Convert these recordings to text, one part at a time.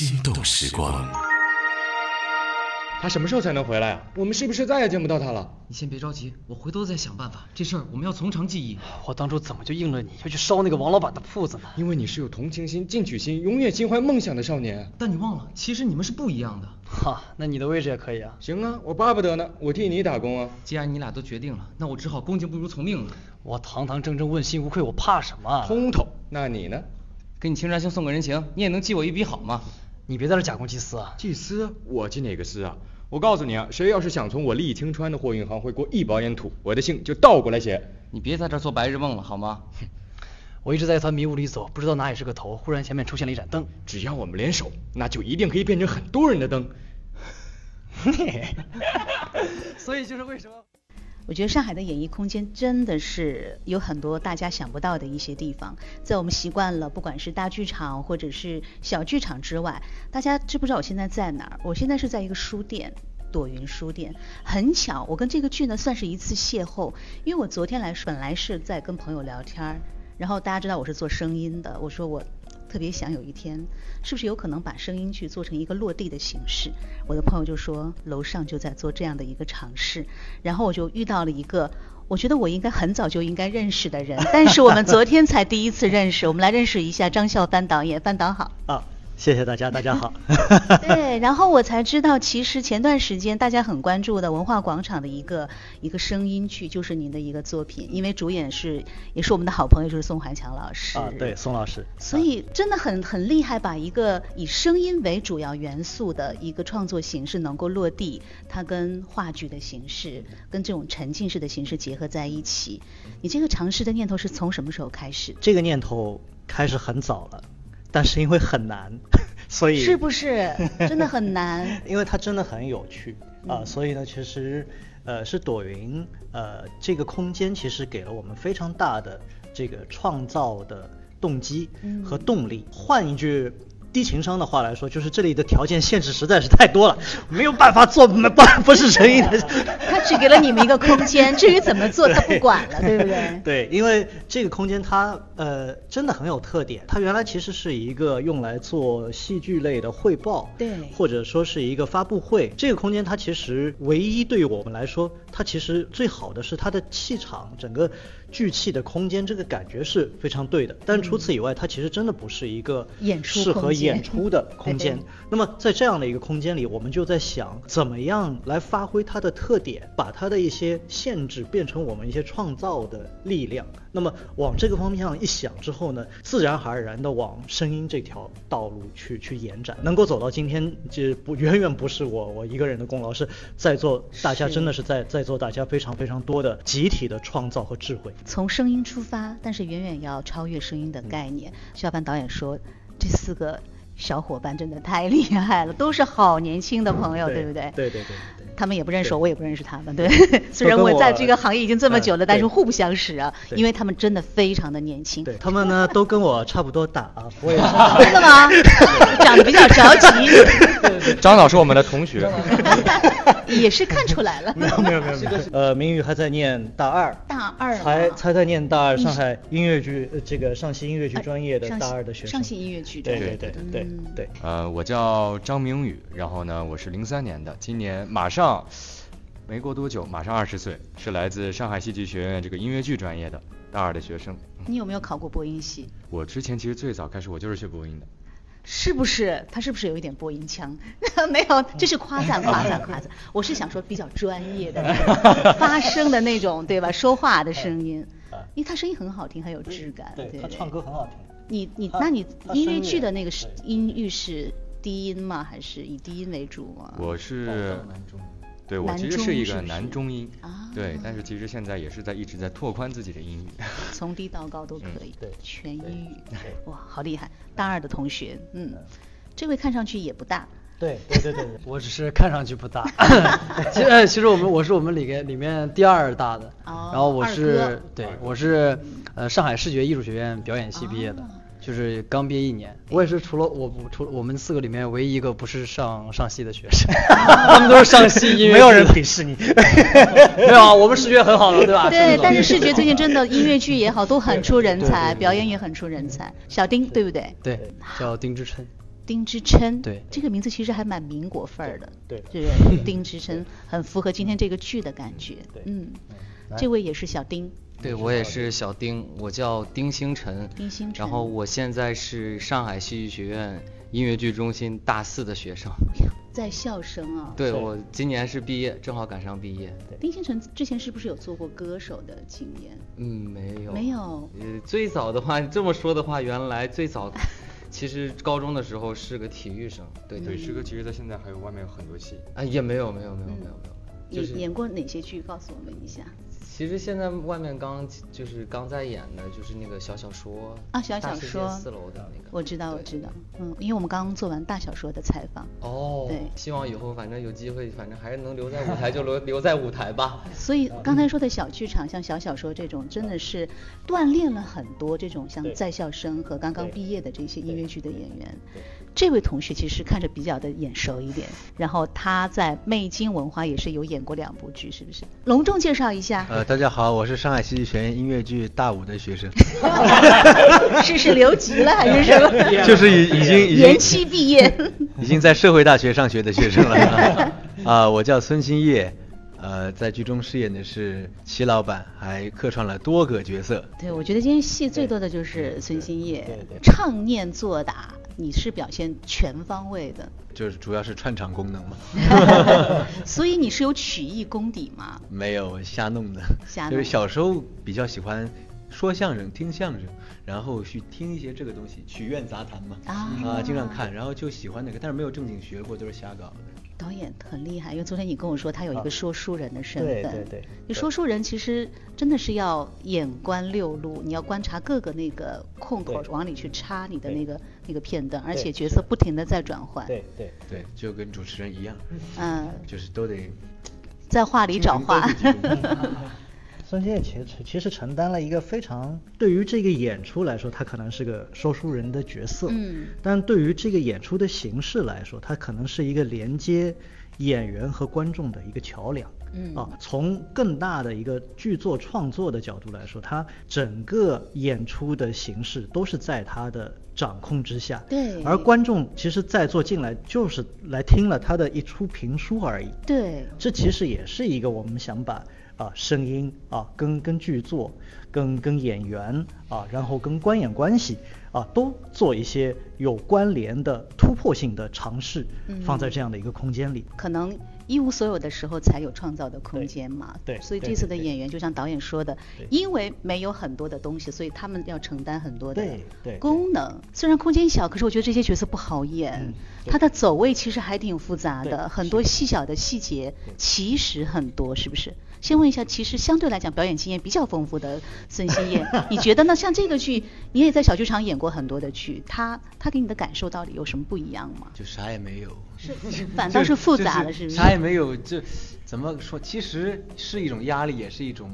心动时光。他什么时候才能回来啊？我们是不是再也见不到他了？你先别着急，我回头再想办法。这事儿我们要从长计议。我当初怎么就应了你，要去烧那个王老板的铺子呢？因为你是有同情心、进取心、永远心怀梦想的少年。但你忘了，其实你们是不一样的。哈，那你的位置也可以啊。行啊，我巴不得呢，我替你打工啊。既然你俩都决定了，那我只好恭敬不如从命了。我堂堂正正、问心无愧，我怕什么？通透。那你呢？给你青山兄送个人情，你也能记我一笔好吗？你别在这假公济私啊！济私？我济哪个私啊？我告诉你啊，谁要是想从我利清川的货运行会过一包烟土，我的信就倒过来写。你别在这做白日梦了，好吗？我一直在一团迷雾里走，不知道哪里是个头。忽然前面出现了一盏灯，只要我们联手，那就一定可以变成很多人的灯。所以就是为什么？我觉得上海的演艺空间真的是有很多大家想不到的一些地方，在我们习惯了不管是大剧场或者是小剧场之外，大家知不知道我现在在哪儿？我现在是在一个书店，朵云书店。很巧，我跟这个剧呢算是一次邂逅，因为我昨天来本来是在跟朋友聊天儿，然后大家知道我是做声音的，我说我。特别想有一天，是不是有可能把声音剧做成一个落地的形式？我的朋友就说楼上就在做这样的一个尝试，然后我就遇到了一个，我觉得我应该很早就应该认识的人，但是我们昨天才第一次认识。我们来认识一下张孝帆导演，帆导好。啊。谢谢大家，大家好。对，然后我才知道，其实前段时间大家很关注的文化广场的一个一个声音剧，就是您的一个作品，因为主演是也是我们的好朋友，就是宋怀强老师。啊，对，宋老师。所以真的很很厉害，把一个以声音为主要元素的一个创作形式能够落地，它跟话剧的形式，跟这种沉浸式的形式结合在一起。你这个尝试的念头是从什么时候开始？这个念头开始很早了。但是因为很难，所以是不是 真的很难？因为它真的很有趣啊，所以呢，其实呃是朵云呃这个空间其实给了我们非常大的这个创造的动机和动力。换一句。低情商的话来说，就是这里的条件限制实在是太多了，没有办法做 不不是诚意的。他只给了你们一个空间，至于怎么做他不管了，对不对？对，因为这个空间它呃真的很有特点，它原来其实是一个用来做戏剧类的汇报，对，或者说是一个发布会。这个空间它其实唯一对于我们来说，它其实最好的是它的气场，整个。聚气的空间，这个感觉是非常对的。但除此以外，它其实真的不是一个适合演出的空间。那么在这样的一个空间里，我们就在想，怎么样来发挥它的特点，把它的一些限制变成我们一些创造的力量。那么往这个方向一想之后呢，自然而然的往声音这条道路去去延展，能够走到今天，这不远远不是我我一个人的功劳，是在座大家真的是在在座大家非常非常多的集体的创造和智慧。从声音出发，但是远远要超越声音的概念。肖凡导演说，这四个小伙伴真的太厉害了，都是好年轻的朋友，对不对？对对对。他们也不认识我，我也不认识他们。对，虽然我在这个行业已经这么久了，但是互不相识啊，因为他们真的非常的年轻。对他们呢，都跟我差不多大啊，我也是真的吗？长得比较着急。张导是我们的同学。也是看出来了。没有没有没有。呃，明宇还在念大二。大二。还还在念大二，上海音乐剧这个上戏音乐剧专业的大二的学生。上戏音乐剧专业。对对对对对。呃，我叫张明宇，然后呢，我是零三年的，今年马上。没过多久，马上二十岁，是来自上海戏剧学院这个音乐剧专业的大二的学生。你有没有考过播音系？我之前其实最早开始我就是学播音的。是不是？他是不是有一点播音腔？没有，这是夸赞，夸赞，夸赞。我是想说比较专业的 发声的那种，对吧？说话的声音，因为他声音很好听，很有质感。对他唱歌很好听。你你，那你音乐剧的那个音域是？低音吗？还是以低音为主吗？我是，对我其实是一个男中音啊，对，但是其实现在也是在一直在拓宽自己的英语，从低到高都可以，对，全英语，哇，好厉害！大二的同学，嗯，这位看上去也不大，对对对对，我只是看上去不大，其实其实我们我是我们里面里面第二大的，然后我是对我是呃上海视觉艺术学院表演系毕业的。就是刚毕业一年，我也是除了我除了我们四个里面唯一一个不是上上戏的学生，他们都是上戏音乐，没有人鄙视你，没有啊，我们视觉很好的，对吧？对，但是视觉最近真的 音乐剧也好，都很出人才，表演也很出人才。小丁对不对？对，叫丁之琛。丁之琛，对这个名字其实还蛮民国范儿的，对对不对？丁之琛很符合今天这个剧的感觉，对嗯，来这位也是小丁，对我也是小丁，我叫丁星辰。丁星辰然后我现在是上海戏剧学院音乐剧中心大四的学生。在校生啊，对，我今年是毕业，正好赶上毕业。丁星辰之前是不是有做过歌手的经验？嗯，没有。没有呃，最早的话，这么说的话，原来最早，其实高中的时候是个体育生。对对，师哥其实在现在还有外面有很多戏。啊，也没有，没有，没有，没有，没有。就是演演过哪些剧？告诉我们一下。其实现在外面刚就是刚在演的，就是那个小小说啊，小小说四楼的那个。我知道，我知道，嗯，因为我们刚刚做完大小说的采访，哦，对希望以后反正有机会，反正还是能留在舞台就留 留在舞台吧。所以刚才说的小剧场，像小小说这种，真的是锻炼了很多这种像在校生和刚刚毕业的这些音乐剧的演员对。这位同学其实看着比较的眼熟一点，然后他在魅金文化也是有演过两部剧，是不是？隆重介绍一下，呃，大家好，我是上海戏剧学院音乐剧大五的学生，是是留级了还是什么？就是已已经已经延期毕业。已经在社会大学上学的学生了。啊、我叫孙兴业，呃，在剧中饰演的是齐老板，还客串了多个角色。对，我觉得今天戏最多的就是孙兴业对对，唱念做打，你是表现全方位的，就是主要是串场功能嘛，所以你是有曲艺功底吗？没有瞎弄的。瞎弄就是小时候比较喜欢说相声、听相声，然后去听一些这个东西，曲苑杂谈嘛，啊。经常看，然后就喜欢那个，但是没有正经学过，都是瞎搞的。导演很厉害，因为昨天你跟我说他有一个说书人的身份。对对对你说书人其实真的是要眼观六路，你要观察各个那个空口往里去插你的那个那个片段，而且角色不停的在转换。对对。对，就跟主持人一样，嗯，就是都得在话里找话。孙兴业其实其实承担了一个非常对于这个演出来说，他可能是个说书人的角色，嗯但对于这个演出的形式来说，他可能是一个连接演员和观众的一个桥梁。嗯啊，从更大的一个剧作创作的角度来说，它整个演出的形式都是在他的掌控之下。对而观众其实在座进来就是来听了他的一出评书而已。对，这其实也是一个我们想把啊声音啊跟跟剧作、跟跟演员啊，然后跟观演关系啊都做一些有关联的突破性的尝试，放在这样的一个空间里。可能一无所有的时候才有创造的空间嘛。对所以这次的演员就像导演说的，因为没有很多的东西，所以他们要承担很多的功能。虽然空间小，可是我觉得这些角色不好演嗯，他的走位其实还挺复杂的，很多细小的细节对其实很多，是不是？先问一下，其实相对来讲表演经验比较丰富的孙兴业，你觉得呢？像这个剧，你也在小剧场演过很多的剧，他他给你的感受到底有什么不一样吗？就啥也没有，是反倒是复杂了，是不是？啥也没有，这怎么说？其实是一种压力，也是一种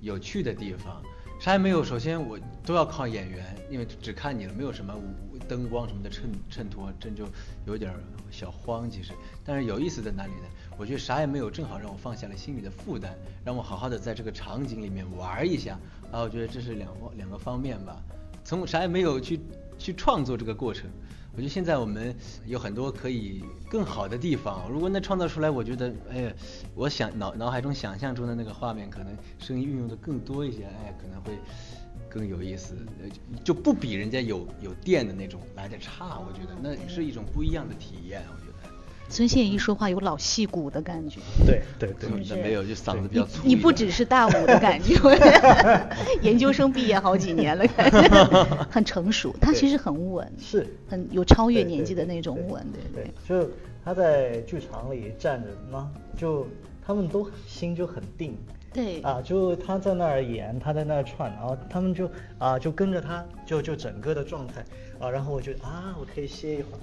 有趣的地方。啥也没有，首先我都要靠演员，因为只看你了，没有什么舞灯光什么的衬衬托，真就有点小慌。其实，但是有意思在哪里呢？我觉得啥也没有，正好让我放下了心里的负担，让我好好的在这个场景里面玩一下。啊，我觉得这是两两个方面吧。从啥也没有去去创作这个过程，我觉得现在我们有很多可以更好的地方。如果能创造出来，我觉得，哎呀，我想脑脑海中想象中的那个画面，可能声音运用的更多一些，哎，可能会更有意思，呃就不比人家有有电的那种来的差。我觉得那是一种不一样的体验。我觉得。孙兴业一说话有老戏骨的感觉。对对对没有，就嗓子比较粗。你不只是大五的感觉，研究生毕业好几年了，感觉很成熟。他其实很稳，是很有超越年纪的那种对稳，对对对。就他在剧场里站着呢，就他们都心就很定。对啊，就他在那儿演，他在那儿串，然后他们就啊就跟着他，就就整个的状态啊，然后我就啊我可以歇一会儿。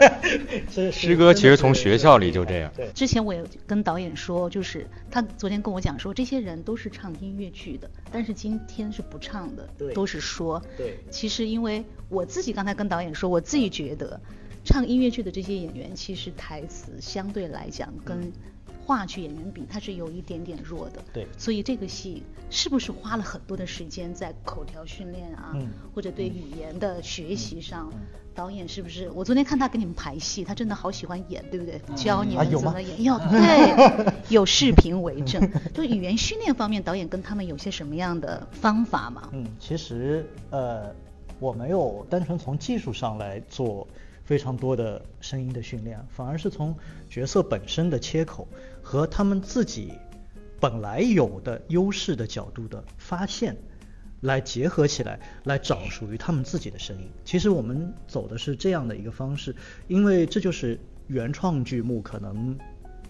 这是师哥其实从学校里就这样对，之前我也跟导演说，就是他昨天跟我讲说，这些人都是唱音乐剧的，但是今天是不唱的，对都是说。对其实因为我自己刚才跟导演说，我自己觉得，唱音乐剧的这些演员，其实台词相对来讲跟话剧演员比，他是有一点点弱的。对所以这个戏是不是花了很多的时间在口条训练啊，嗯或者对语言的学习上？导演是不是？我昨天看他给你们排戏，他真的好喜欢演，对不对？教你们怎么演，要 对，有视频为证。就语言训练方面，导演跟他们有些什么样的方法吗？嗯，其实呃，我没有单纯从技术上来做非常多的声音的训练，反而是从角色本身的切口和他们自己本来有的优势的角度的发现。来结合起来，来找属于他们自己的声音。其实我们走的是这样的一个方式，因为这就是原创剧目可能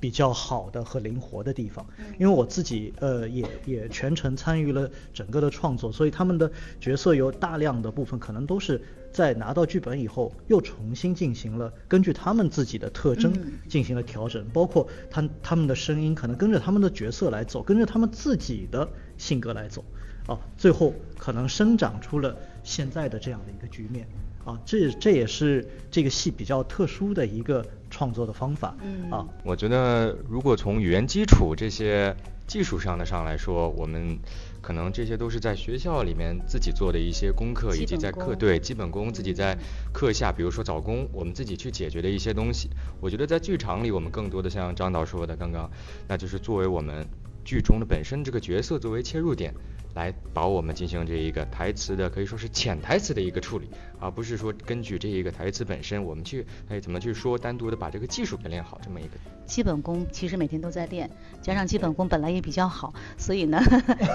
比较好的和灵活的地方。因为我自己呃也也全程参与了整个的创作，所以他们的角色有大量的部分可能都是在拿到剧本以后又重新进行了根据他们自己的特征嗯进行了调整，包括他他们的声音可能跟着他们的角色来走，跟着他们自己的性格来走。啊，最后可能生长出了现在的这样的一个局面啊，这这也是这个戏比较特殊的一个创作的方法嗯啊。我觉得，如果从语言基础这些技术上的上来说，我们可能这些都是在学校里面自己做的一些功课，以及在课对基本功自己在课下，比如说早功，我们自己去解决的一些东西。我觉得在剧场里，我们更多的像张导说的刚刚，那就是作为我们剧中的本身这个角色作为切入点。来保我们进行这一个台词的可以说是潜台词的一个处理，而不是说根据这一个台词本身，我们去哎怎么去说，单独的把这个技术给练好这么一个。基本功其实每天都在练，加上基本功本来也比较好，所以呢，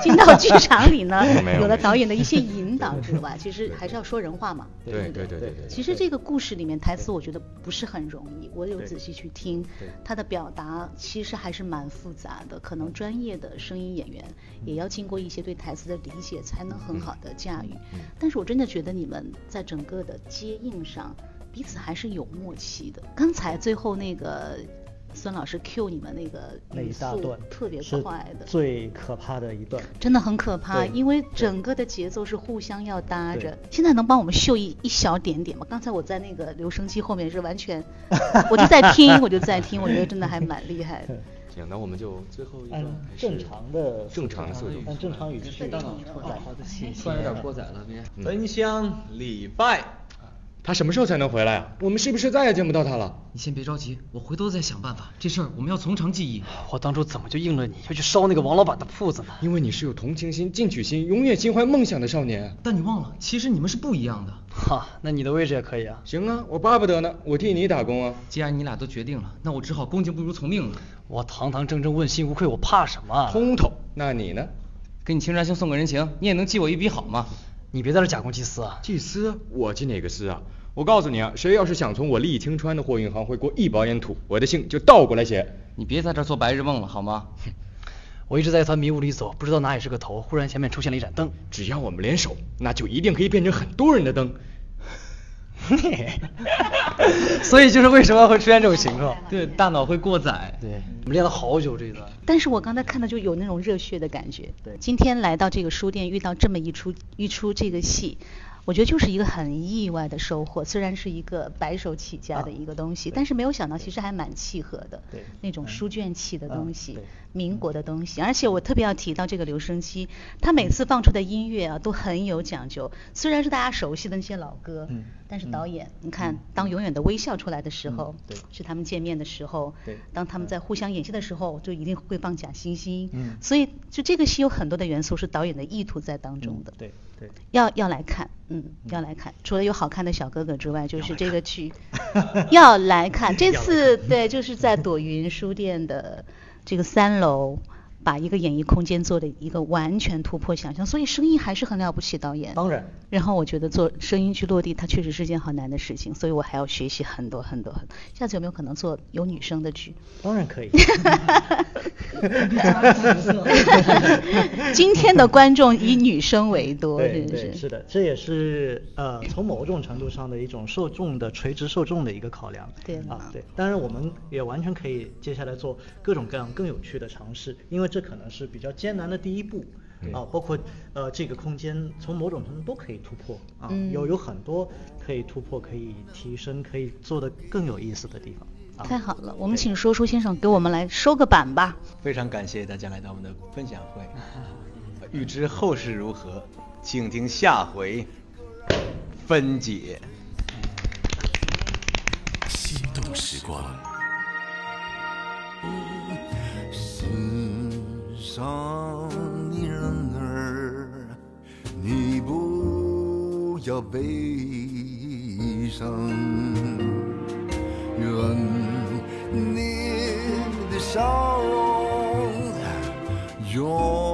进到剧场里呢，有有。了导演的一些引导之外，其实还是要说人话嘛。对对对对对其实这个故事里面台词，我觉得不是很容易，我有仔细去听，他的表达其实还是蛮复杂的，可能专业的声音演员也要经过一些对台词的理解，才能很好的驾驭。嗯但是我真的觉得你们在整个的接应上，彼此还是有默契的。刚才最后那个孙老师 Q 你们那个那一大段特别快的，最可怕的一段。真的很可怕，因为整个的节奏是互相要搭着。现在能帮我们秀一一小点点吗？刚才我在那个留声机后面是完全，我就在听，我就在听，我觉得真的还蛮厉害的。行，那我们就最后一段按还是正常的正常的速度。按正常语气大脑突然好的气息，突然有点过载了，别。嗯焚香礼拜，他什么时候才能回来啊？我们是不是再也见不到他了？你先别着急，我回头再想办法。这事儿我们要从长计议。我当初怎么就应了你，要去烧那个王老板的铺子呢？因为你是有同情心、进取心、永远心怀梦想的少年。但你忘了，其实你们是不一样的。哈，那你的位置也可以啊。行啊，我巴不得呢，我替你打工啊。既然你俩都决定了，那我只好恭敬不如从命了。我堂堂正正、问心无愧，我怕什么啊？通透，那你呢？给你青山兄送个人情，你也能记我一笔好吗？你别在这假公济私啊！济私？我济哪个私啊？我告诉你啊，谁要是想从我利清川的货运行会过一包烟土，我的姓就倒过来写。你别在这做白日梦了好吗？我一直在一团迷雾里走，不知道哪里是个头，忽然前面出现了一盏灯。只要我们联手，那就一定可以变成很多人的灯。所以就是为什么会出现这种情况？对，大脑会过载。对，我们练了好久这一段。但是我刚才看到就有那种热血的感觉。对今天来到这个书店，遇到这么一出一出这个戏，我觉得就是一个很意外的收获。虽然是一个白手起家的一个东西，啊但是没有想到其实还蛮契合的。对那种嗯书卷气的东嗯西，对民国的东西。而且我特别要提到这个留声机，他每次放出的音乐啊都很有讲究。虽然是大家熟悉的那些老歌，嗯但是嗯导演，你看，当永远的微笑出来的时嗯候，对是他们见面的时候，对当他们在互相演戏的时候，就一定会放假惺惺。嗯所以就这个戏有很多的元素是导演的意图在当中的。嗯对对。要要来看，嗯，要来看。除了有好看的小哥哥之外，就是这个剧 要来看。这次对，就是在朵云书店的这个三楼，把一个演艺空间做的一个完全突破想象，所以声音还是很了不起，导演。当然。然后我觉得做声音去落地，它确实是件很难的事情，所以我还要学习很多很多很多。下次有没有可能做有女生的剧？当然可以。今天的观众以女生为多，对是不对是的，这也是呃从某种程度上的一种受众的垂直受众的一个考量。对啊，对，当然我们也完全可以接下来做各种各样更有趣的尝试，因为这可能是比较艰难的第一步啊，包括呃这个空间从某种程度都可以突破啊，嗯有有很多可以突破、可以提升、可以做的更有意思的地方。啊太好了，我们请说书先生给我们来收个板吧。非常感谢大家来到我们的分享会。欲知后事如何，请听下回分解。心动时光。上你人儿，你不要悲伤，愿你的笑容永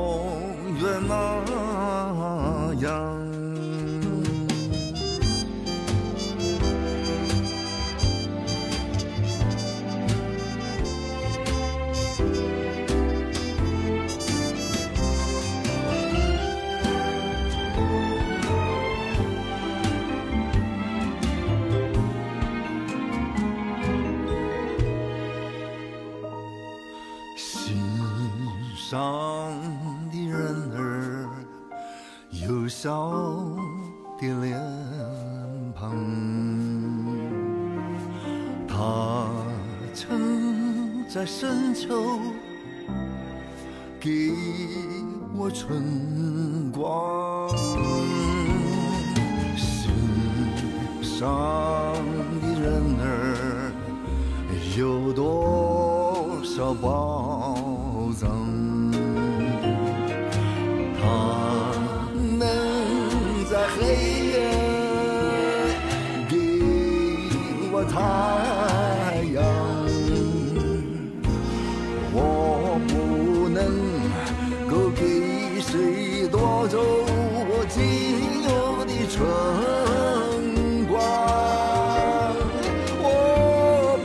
上的人儿有笑的脸庞，他曾在深秋给我春光。心上的人儿有多少宝藏？太阳，我不能够给谁夺走我仅有的春光，我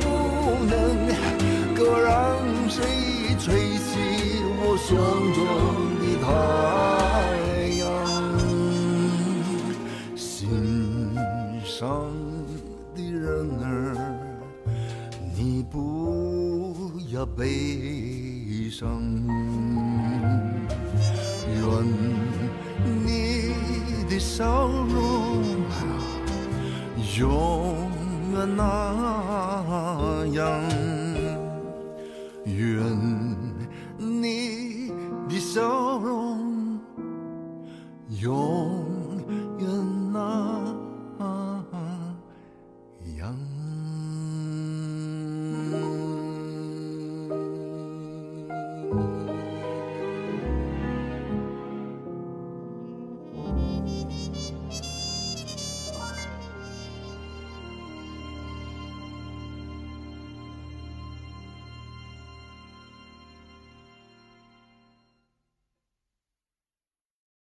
不能够让谁吹熄我胸中悲伤，愿你的笑容永远那样，愿你的笑容永